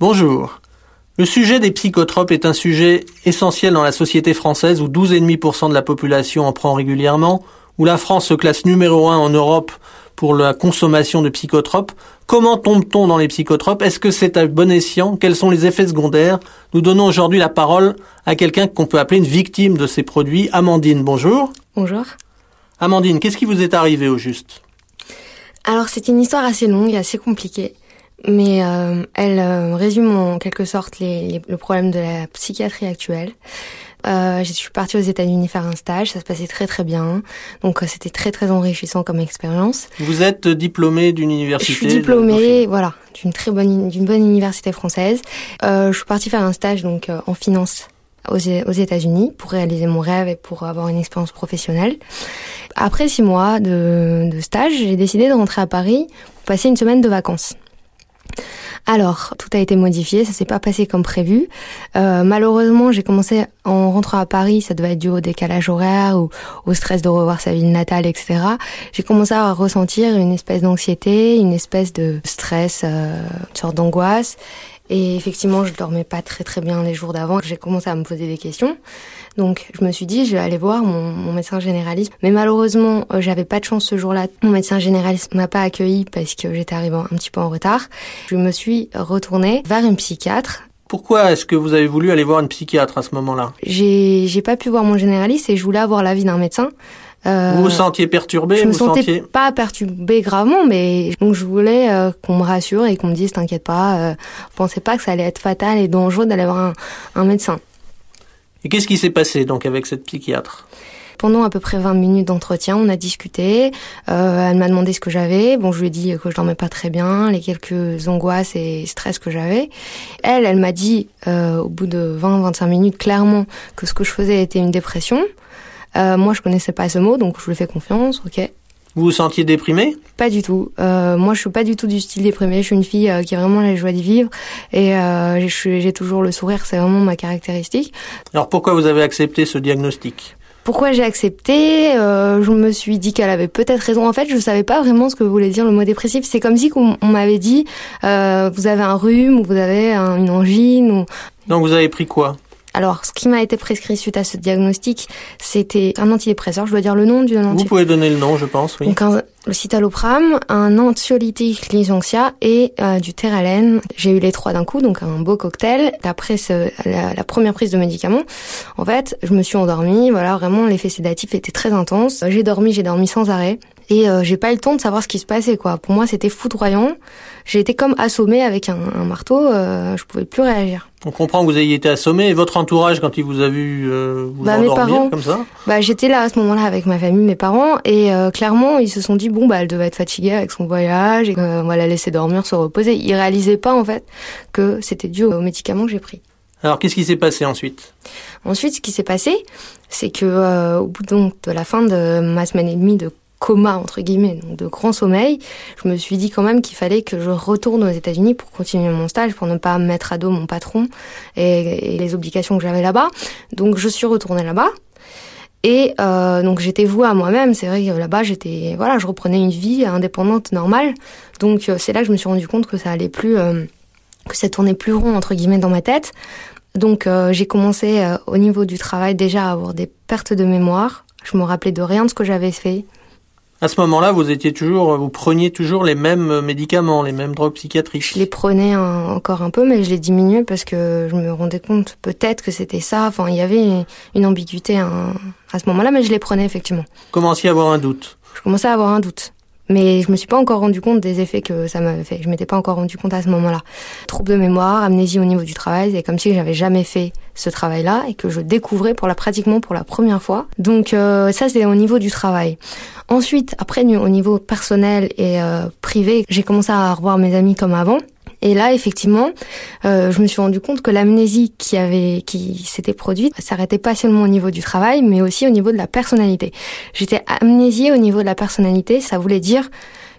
Bonjour. Le sujet des psychotropes est un sujet essentiel dans la société française où 12,5% de la population en prend régulièrement, où la France se classe numéro un en Europe pour la consommation de psychotropes. Comment tombe-t-on dans les psychotropes? Est-ce que c'est à bon escient? Quels sont les effets secondaires? Nous donnons aujourd'hui la parole à quelqu'un qu'on peut appeler une victime de ces produits. Amandine, bonjour. Bonjour. Amandine, qu'est-ce qui vous est arrivé au juste? Alors c'est une histoire assez longue et assez compliquée mais euh, elle euh, résume en quelque sorte les, le problème de la psychiatrie actuelle. Euh, je suis partie aux États-Unis faire un stage, ça se passait très très bien, donc euh, c'était très très enrichissant comme expérience. Vous êtes diplômée d'une université Je suis diplômée, voilà, d'une très bonne d'une bonne université française. Euh, je suis partie faire un stage donc en finance aux, aux États-Unis pour réaliser mon rêve et pour avoir une expérience professionnelle. Après six mois de, de stage, j'ai décidé de rentrer à Paris pour passer une semaine de vacances. Alors, tout a été modifié, ça s'est pas passé comme prévu. Euh, malheureusement, j'ai commencé en rentrant à Paris, ça devait être dû au décalage horaire ou au stress de revoir sa ville natale, etc. J'ai commencé à ressentir une espèce d'anxiété, une espèce de stress, euh, une sorte d'angoisse. Et effectivement, je dormais pas très très bien les jours d'avant. J'ai commencé à me poser des questions. Donc, je me suis dit, je vais aller voir mon, mon médecin généraliste. Mais malheureusement, euh, j'avais pas de chance ce jour-là. Mon médecin généraliste m'a pas accueilli parce que j'étais arrivée un petit peu en retard. Je me suis retournée vers une psychiatre pourquoi est-ce que vous avez voulu aller voir une psychiatre à ce moment-là? J'ai j'ai pas pu voir mon généraliste et je voulais avoir l'avis d'un médecin. Euh, vous vous sentiez perturbé Je me vous sentais sentiez... pas perturbé gravement, mais donc je voulais euh, qu'on me rassure et qu'on me dise t'inquiète pas, euh, pensez pas que ça allait être fatal et dangereux d'aller voir un, un médecin. Et qu'est-ce qui s'est passé donc avec cette psychiatre? Pendant à peu près 20 minutes d'entretien, on a discuté. Euh, elle m'a demandé ce que j'avais. Bon, je lui ai dit que je dormais pas très bien, les quelques angoisses et stress que j'avais. Elle, elle m'a dit euh, au bout de 20-25 minutes clairement que ce que je faisais était une dépression. Euh, moi, je connaissais pas ce mot, donc je lui fais confiance, ok. Vous vous sentiez déprimé? Pas du tout. Euh, moi, je suis pas du tout du style déprimé. Je suis une fille euh, qui a vraiment la joie d'y vivre et j'ai toujours le sourire. C'est vraiment ma caractéristique. Alors pourquoi vous avez accepté ce diagnostic? Pourquoi j'ai accepté? Euh, Je me suis dit qu'elle avait peut-être raison. En fait, je savais pas vraiment ce que voulait dire le mot dépressif. C'est comme si on, m'avait dit euh, vous avez un rhume ou vous avez un, une angine. Ou... Donc vous avez pris quoi? Alors, ce qui m'a été prescrit suite à ce diagnostic, c'était un antidépresseur. Je dois dire le nom du antidépresseur. Vous pouvez donner le nom, je pense, oui. Donc, un, le citalopram, un anxiolytique lysanxia et euh, du terralène. J'ai eu les trois d'un coup, donc un beau cocktail. Après ce, la, la, première prise de médicaments, en fait, je me suis endormie. Voilà, vraiment, l'effet sédatif était très intense. J'ai dormi, j'ai dormi sans arrêt. Et euh, j'ai pas eu le temps de savoir ce qui se passait, quoi. Pour moi, c'était foudroyant. J'ai été comme assommée avec un, un marteau. Euh, je pouvais plus réagir. On comprend que vous ayez été assommé. Et votre entourage, quand il vous a vu euh, vous bah, endormir mes parents, comme ça Bah, j'étais là à ce moment-là avec ma famille, mes parents, et euh, clairement, ils se sont dit bon, bah, elle devait être fatiguée avec son voyage, et qu'on va la laisser dormir, se reposer. Ils réalisaient pas en fait que c'était dû aux médicaments que j'ai pris. Alors, qu'est-ce qui s'est passé ensuite? Ensuite, ce qui s'est passé, c'est que euh, au bout donc de la fin de ma semaine et demie de coma entre guillemets, de grand sommeil, je me suis dit quand même qu'il fallait que je retourne aux États-Unis pour continuer mon stage, pour ne pas mettre à dos mon patron et, les obligations que j'avais là-bas. Donc je suis retournée là-bas. Et euh, donc j'étais vouée à moi-même. C'est vrai que là-bas j'étais, voilà, je reprenais une vie indépendante normale. Donc c'est là que je me suis rendu compte que ça allait plus, euh, que ça tournait plus rond entre guillemets dans ma tête. Donc euh, j'ai commencé au niveau du travail déjà à avoir des pertes de mémoire. Je me rappelais de rien de ce que j'avais fait. À ce moment-là, vous étiez toujours, vous preniez toujours les mêmes médicaments, les mêmes drogues psychiatriques. Je les prenais un, encore un peu, mais je les diminuais parce que je me rendais compte peut-être que c'était ça. Enfin, il y avait une ambiguïté à, à ce moment-là, mais je les prenais effectivement. Vous commenciez à avoir un doute. Je commençais à avoir un doute. Mais je me suis pas encore rendu compte des effets que ça m'avait fait. Je m'étais pas encore rendu compte à ce moment-là. Trouble de mémoire, amnésie au niveau du travail, c'est comme si j'avais jamais fait ce travail-là et que je découvrais pour la pratiquement pour la première fois. Donc euh, ça c'est au niveau du travail. Ensuite, après au niveau personnel et euh, privé, j'ai commencé à revoir mes amis comme avant. Et là, effectivement, euh, je me suis rendu compte que l'amnésie qui avait, qui s'était produite, s'arrêtait pas seulement au niveau du travail, mais aussi au niveau de la personnalité. J'étais amnésiée au niveau de la personnalité. Ça voulait dire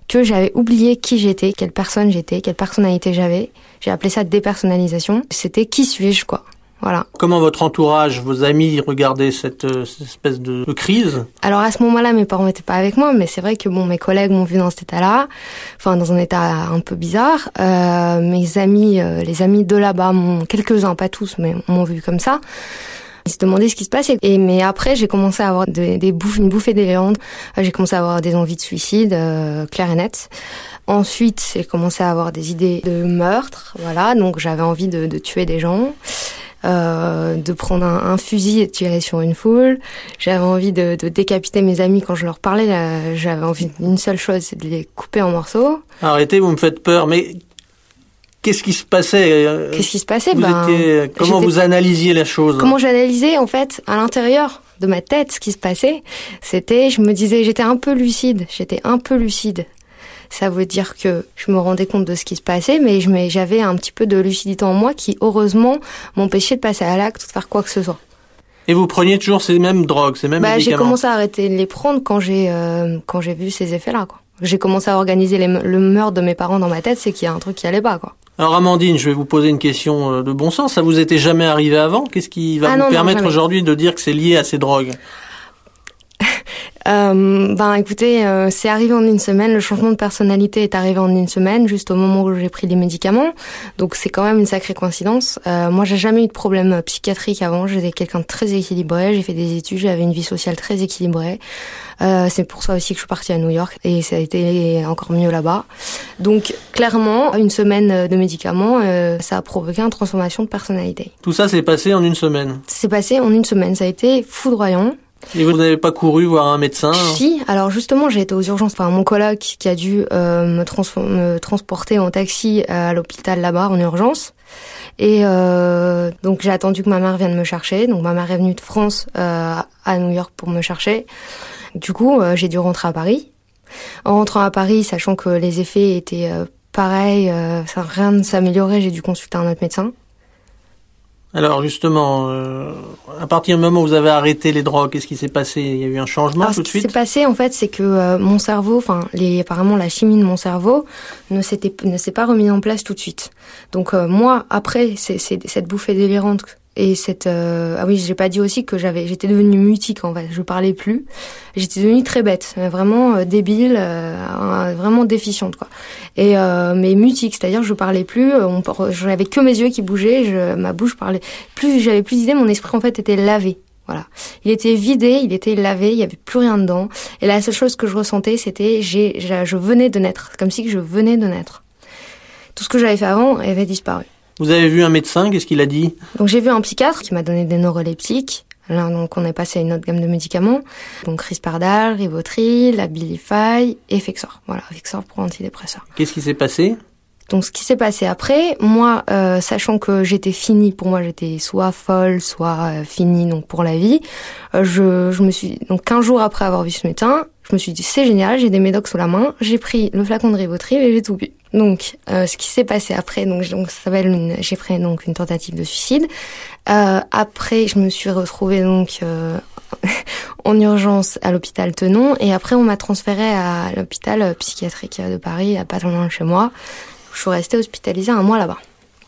que j'avais oublié qui j'étais, quelle personne j'étais, quelle personnalité j'avais. J'ai appelé ça dépersonnalisation. C'était qui suis-je, quoi? Voilà. Comment votre entourage, vos amis regardaient cette, euh, cette espèce de, de, crise? Alors à ce moment-là, mes parents n'étaient pas avec moi, mais c'est vrai que bon, mes collègues m'ont vu dans cet état-là, enfin dans un état un peu bizarre. Euh, mes amis, euh, les amis de là-bas, quelques-uns, pas tous, mais m'ont vu comme ça. Ils se demandaient ce qui se passait. Et mais après, j'ai commencé à avoir des, des bouffes, une bouffée d'éléantes. J'ai commencé à avoir des envies de suicide, euh, claires et nettes. Ensuite, j'ai commencé à avoir des idées de meurtre. Voilà, donc j'avais envie de, de tuer des gens. Euh, de prendre un, un, fusil et de tirer sur une foule. J'avais envie de, de, décapiter mes amis quand je leur parlais. J'avais envie d'une seule chose, c'est de les couper en morceaux. Arrêtez, vous me faites peur. Mais qu'est-ce qui se passait Qu'est-ce qui se passait? vous ben, étiez, Comment vous analysiez la chose? Comment j'analysais en fait à l'intérieur de ma tête ce qui se passait? C'était, je me disais, j'étais un peu lucide. J'étais un peu lucide ça veut dire que je me rendais compte de ce qui se passait, mais j'avais un petit peu de lucidité en moi qui, heureusement, m'empêchait de passer à l'acte ou de faire quoi que ce soit. Et vous preniez toujours ces mêmes drogues, ces mêmes bah, médicaments J'ai commencé à arrêter de les prendre quand j'ai euh, quand j'ai vu ces effets-là. J'ai commencé à organiser les, le meurtre de mes parents dans ma tête, c'est qu'il y a un truc qui allait pas. Quoi. Alors Amandine, je vais vous poser une question euh, de bon sens. Ça vous était jamais arrivé avant? Qu'est-ce qui va ah, vous non, permettre aujourd'hui de dire que c'est lié à ces drogues? Euh, ben écoutez, euh, c'est arrivé en une semaine. Le changement de personnalité est arrivé en une semaine, juste au moment où j'ai pris les médicaments. Donc c'est quand même une sacrée coïncidence. Euh, moi, j'ai jamais eu de problème psychiatrique avant. J'étais quelqu'un de très équilibré. J'ai fait des études, j'avais une vie sociale très équilibrée. Euh, c'est pour ça aussi que je suis partie à New York et ça a été encore mieux là-bas. Donc clairement, une semaine de médicaments, euh, ça a provoqué une transformation de personnalité. Tout ça s'est passé en une semaine. C'est passé en une semaine. Ça a été foudroyant. Et vous n'avez pas couru voir un médecin Si, alors justement, j'ai été aux urgences. Enfin, mon coloc qui a dû euh, me, trans me, transporter en taxi à l'hôpital là-bas en urgence. Et euh, donc j'ai attendu que ma mère vienne me chercher. Donc ma mère est venue de France euh, à New York pour me chercher. Du coup, j'ai dû rentrer à Paris. En rentrant à Paris, sachant que les effets étaient pareils, rien ne s'améliorait, j'ai dû consulter un autre médecin. Alors justement, euh, à partir du moment où vous avez arrêté les drogues, qu'est-ce qui s'est passé? Il y a eu un changement Alors, tout de suite Ce qui s'est passé en fait, c'est que euh, mon cerveau, enfin, les, apparemment la chimie de mon cerveau ne s'était ne s'est pas remise en place tout de suite. Donc euh, moi, après c'est, cette bouffée délirante et cette euh, ah oui j'ai pas dit aussi que j'avais j'étais devenue mutique en fait je parlais plus j'étais devenue très bête vraiment euh, débile euh, vraiment déficiente quoi et euh, mais mutique c'est-à-dire je parlais plus on j'avais que mes yeux qui bougeaient ma bouche parlait plus j'avais plus d'idées mon esprit en fait était lavé voilà. Il était vidé, il était lavé, il y avait plus rien dedans. Et la seule chose que je ressentais, c'était j'ai, je venais de naître. comme si je venais de naître. Tout ce que j'avais fait avant avait disparu. Vous avez vu un médecin, qu'est-ce qu'il a dit Donc j'ai vu un psychiatre qui m'a donné des neuroleptiques. Là, donc on est passé à une autre gamme de médicaments. Donc Risperdal, Rivotril, Abilify et Fexor. Voilà, Fexor pour antidépresseur. Qu'est-ce qui s'est passé donc ce qui s'est passé après, moi, euh, sachant que j'étais finie, pour moi j'étais soit folle, soit euh, finie donc pour la vie, euh, je, je me suis donc 15 jours après avoir vu ce médecin, je me suis dit c'est génial, j'ai des médocs sous la main, j'ai pris le flacon de Rivotril et j'ai tout bu. Donc euh, ce qui s'est passé après, donc, donc ça s'appelle j'ai fait donc une tentative de suicide. Euh, après, je me suis retrouvée donc en urgence à l'hôpital Tenon et après on m'a transférée à l'hôpital psychiatrique de Paris, à pas loin de chez moi. Je suis restée hospitalisée un mois là-bas.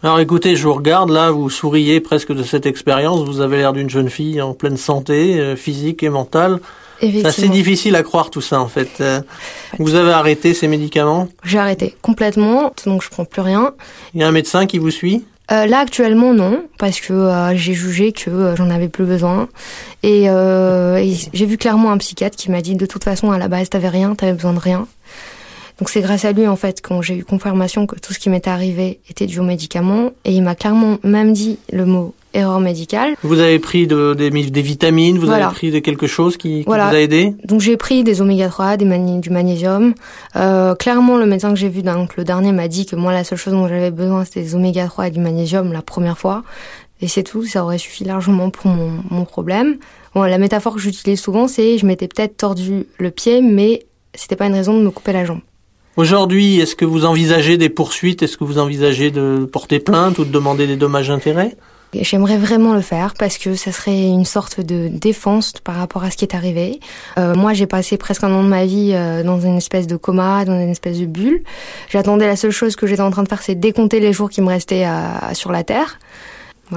Alors écoutez, je vous regarde là, vous souriez presque de cette expérience, vous avez l'air d'une jeune fille en pleine santé, euh, physique et mentale. C'est assez difficile à croire tout ça en fait. Euh, vous avez arrêté ces médicaments? J'ai arrêté complètement, donc je prends plus rien. Il y a un médecin qui vous suit? Euh, là actuellement non parce que euh, j'ai jugé que j'en avais plus besoin et, et j'ai vu clairement un psychiatre qui m'a dit de toute façon à la base t'avais rien t'avais besoin de rien donc c'est grâce à lui en fait quand j'ai eu confirmation que tout ce qui m'était arrivé était dû aux médicaments et il m'a clairement même dit le mot erreur médicale. Vous avez pris de, des, des, vitamines, vous voilà. avez pris de quelque chose qui, qui voilà. vous a aidé? Donc j'ai pris des oméga 3, des mani du magnésium. Euh, clairement, le médecin que j'ai vu, donc le dernier, m'a dit que moi la seule chose dont j'avais besoin c'était des oméga 3 et du magnésium la première fois. Et c'est tout, ça aurait suffi largement pour mon, mon problème. Bon, la métaphore que j'utilise souvent, c'est je m'étais peut-être tordu le pied, mais c'était pas une raison de me couper la jambe. Aujourd'hui, est-ce que vous envisagez des poursuites? Est-ce que vous envisagez de porter plainte ou de demander des dommages intérêts? J'aimerais vraiment le faire parce que ça serait une sorte de défense par rapport à ce qui est arrivé. Euh, moi, j'ai passé presque un an de ma vie euh, dans une espèce de coma, dans une espèce de bulle. J'attendais la seule chose que j'étais en train de faire, c'est décompter les jours qui me restaient à, sur la Terre.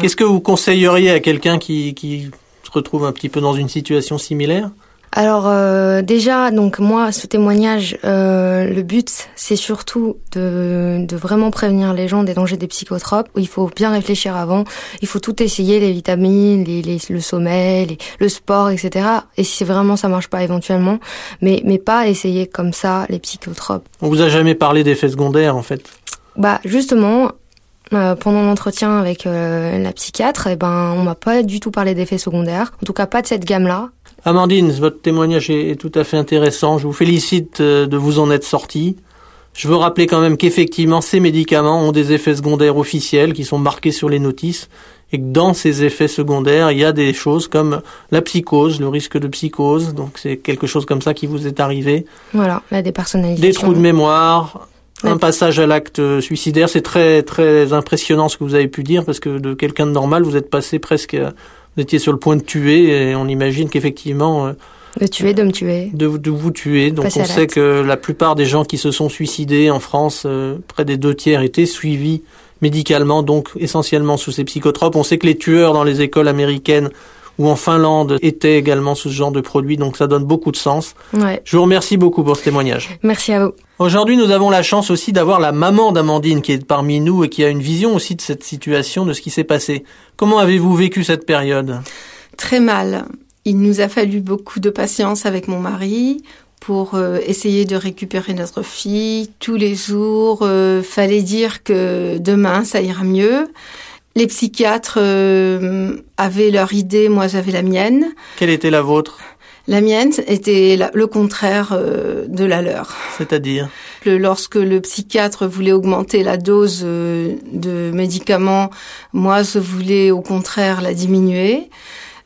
Qu'est-ce que vous conseilleriez à quelqu'un qui, qui se retrouve un petit peu dans une situation similaire? Alors euh, déjà, donc moi, ce témoignage, euh, le but, c'est surtout de, de vraiment prévenir les gens des dangers des psychotropes. Il faut bien réfléchir avant. Il faut tout essayer, les vitamines, les, les, le sommeil, les, le sport, etc. Et si vraiment ça marche pas, éventuellement, mais mais pas essayer comme ça les psychotropes. On vous a jamais parlé d'effets secondaires, en fait Bah justement, euh, pendant l'entretien avec euh, la psychiatre, eh ben, on m'a pas du tout parlé d'effets secondaires. En tout cas, pas de cette gamme-là. Amandine, votre témoignage est, tout à fait intéressant. Je vous félicite euh, de vous en être sorti. Je veux rappeler quand même qu'effectivement, ces médicaments ont des effets secondaires officiels qui sont marqués sur les notices et que dans ces effets secondaires, il y a des choses comme la psychose, le risque de psychose. Donc c'est quelque chose comme ça qui vous est arrivé. Voilà, la dépersonnalisation. Des trous de mémoire, un passage à l'acte suicidaire. C'est très très impressionnant ce que vous avez pu dire parce que de quelqu'un de normal, vous êtes passé presque vous étiez sur le point de tuer et on imagine qu'effectivement... Euh, de tuer, de me tuer. De, vous tuer. Donc on sait que la plupart des gens qui se sont suicidés en France, euh, près des deux tiers, étaient suivis médicalement, donc essentiellement sous ces psychotropes. On sait que les tueurs dans les écoles américaines ou en Finlande étaient également sous ce genre de produit, donc ça donne beaucoup de sens. Ouais. Je vous remercie beaucoup pour ce témoignage. Merci à vous. Aujourd'hui, nous avons la chance aussi d'avoir la maman d'Amandine qui est parmi nous et qui a une vision aussi de cette situation, de ce qui s'est passé. Comment avez-vous vécu cette période? Très mal. Il nous a fallu beaucoup de patience avec mon mari pour euh, essayer de récupérer notre fille. Tous les jours, euh, fallait dire que demain, ça ira mieux. Les psychiatres euh, avaient leur idée, moi j'avais la mienne. Quelle était la vôtre? La mienne était le contraire euh, de la leur. C'est-à-dire? Lorsque le psychiatre voulait augmenter la dose euh, de médicaments, moi je voulais au contraire la diminuer.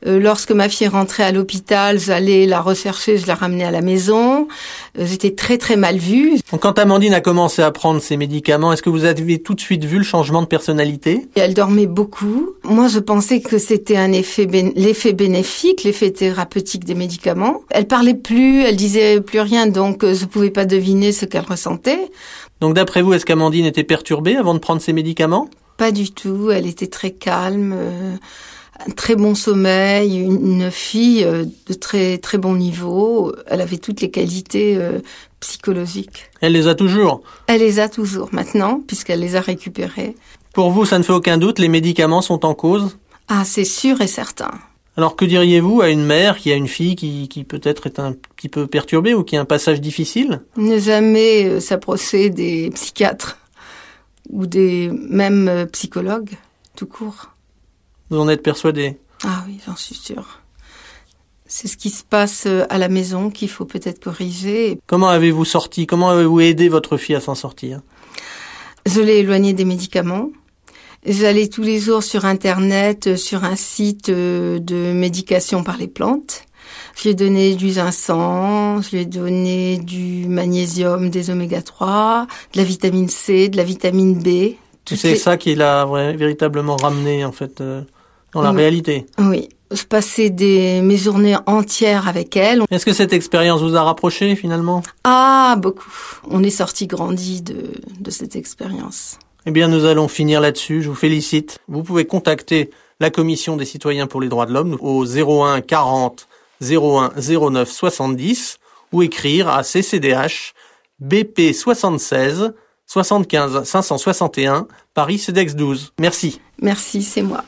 Euh, lorsque ma fille rentrait à l'hôpital, j'allais la rechercher, je la ramenais à la maison. Euh, j'étais très très mal vue. quand Amandine a commencé à prendre ses médicaments, est-ce que vous avez tout de suite vu le changement de personnalité? Elle dormait beaucoup. Moi, je pensais que c'était un effet l'effet bénéfique, l'effet thérapeutique des médicaments. Elle parlait plus, elle disait plus rien, donc euh, je pouvais pas deviner ce qu'elle ressentait. Donc d'après vous, est-ce qu'Amandine était perturbée avant de prendre ses médicaments? Pas du tout. Elle était très calme un très bon sommeil, une fille euh, de très très bon niveau. Elle avait toutes les qualités euh, psychologiques. Elle les a toujours. Elle les a toujours maintenant, puisqu'elle les a récupérées. Pour vous, ça ne fait aucun doute, les médicaments sont en cause? Ah, c'est sûr et certain. Alors que diriez-vous à une mère qui a une fille qui, qui peut-être est un petit peu perturbée ou qui a un passage difficile? Ne jamais euh, s'approcher des psychiatres ou des mêmes psychologues, tout court. Vous en êtes persuadé Ah oui, j'en suis sûre. C'est ce qui se passe euh, à la maison qu'il faut peut-être corriger. Comment avez-vous sorti Comment avez-vous aidé votre fille à s'en sortir? Je l'ai éloignée des médicaments. J'allais tous les jours sur Internet, euh, sur un site euh, de médication par les plantes. Je lui ai donné du ginseng, je lui ai donné du magnésium, des oméga 3, de la vitamine C, de la vitamine B. C'est ça qui l'a véritablement ramené en fait dans la réalité. Oui. Je passais des, mes journées entières avec elle. Est-ce que cette expérience vous a rapproché finalement? Ah, beaucoup. On est sorti grandi de, de cette expérience. Eh bien, nous allons finir là-dessus. Je vous félicite. Vous pouvez contacter la Commission des citoyens pour les droits de l'homme au 01 40 01 09 70 ou écrire à CCDH BP 76 75 561 Paris CEDEX 12. Merci. Merci, c'est moi.